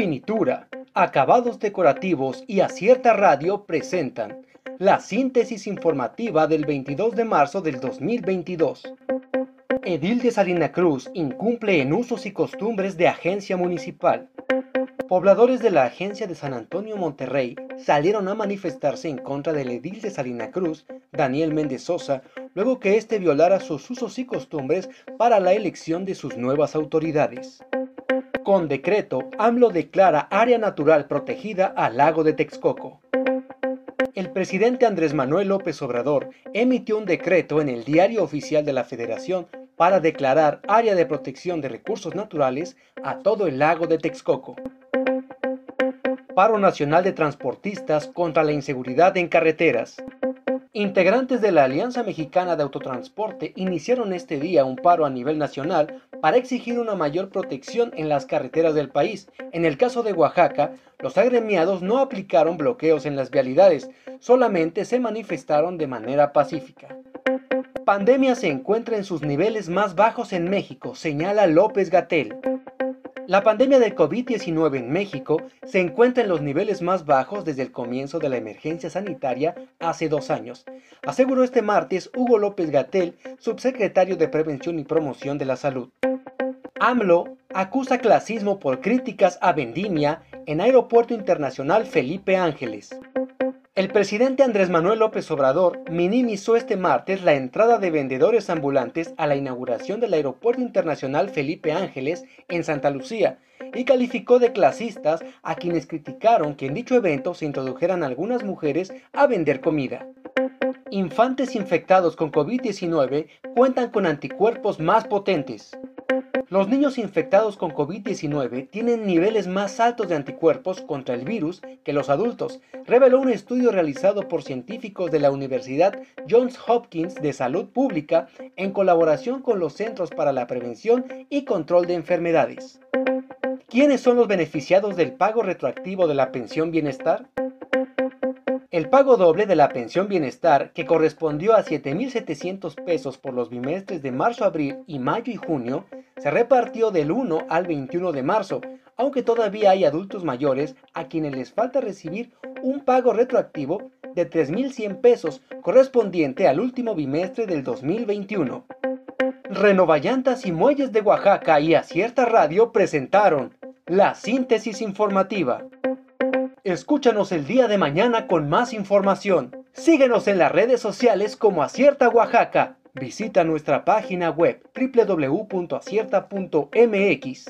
Finitura, acabados decorativos y acierta radio presentan la síntesis informativa del 22 de marzo del 2022. Edil de Salina Cruz incumple en usos y costumbres de agencia municipal. Pobladores de la agencia de San Antonio Monterrey salieron a manifestarse en contra del edil de Salina Cruz, Daniel Méndez Sosa, luego que éste violara sus usos y costumbres para la elección de sus nuevas autoridades. Con decreto, AMLO declara área natural protegida al lago de Texcoco. El presidente Andrés Manuel López Obrador emitió un decreto en el Diario Oficial de la Federación para declarar área de protección de recursos naturales a todo el lago de Texcoco. Paro Nacional de Transportistas contra la Inseguridad en Carreteras. Integrantes de la Alianza Mexicana de Autotransporte iniciaron este día un paro a nivel nacional para exigir una mayor protección en las carreteras del país. En el caso de Oaxaca, los agremiados no aplicaron bloqueos en las vialidades, solamente se manifestaron de manera pacífica. Pandemia se encuentra en sus niveles más bajos en México, señala López Gatel. La pandemia del COVID-19 en México se encuentra en los niveles más bajos desde el comienzo de la emergencia sanitaria hace dos años, aseguró este martes Hugo López Gatel, subsecretario de Prevención y Promoción de la Salud. AMLO acusa clasismo por críticas a Vendimia en Aeropuerto Internacional Felipe Ángeles. El presidente Andrés Manuel López Obrador minimizó este martes la entrada de vendedores ambulantes a la inauguración del Aeropuerto Internacional Felipe Ángeles en Santa Lucía y calificó de clasistas a quienes criticaron que en dicho evento se introdujeran algunas mujeres a vender comida. Infantes infectados con COVID-19 cuentan con anticuerpos más potentes. Los niños infectados con COVID-19 tienen niveles más altos de anticuerpos contra el virus que los adultos, reveló un estudio realizado por científicos de la Universidad Johns Hopkins de Salud Pública en colaboración con los Centros para la Prevención y Control de Enfermedades. ¿Quiénes son los beneficiados del pago retroactivo de la pensión bienestar? El pago doble de la pensión bienestar, que correspondió a 7.700 pesos por los bimestres de marzo, abril y mayo y junio, se repartió del 1 al 21 de marzo, aunque todavía hay adultos mayores a quienes les falta recibir un pago retroactivo de 3.100 pesos correspondiente al último bimestre del 2021. Renovallantas y Muelles de Oaxaca y Acierta Radio presentaron la síntesis informativa. Escúchanos el día de mañana con más información. Síguenos en las redes sociales como Acierta Oaxaca. Visita nuestra página web www.acierta.mx.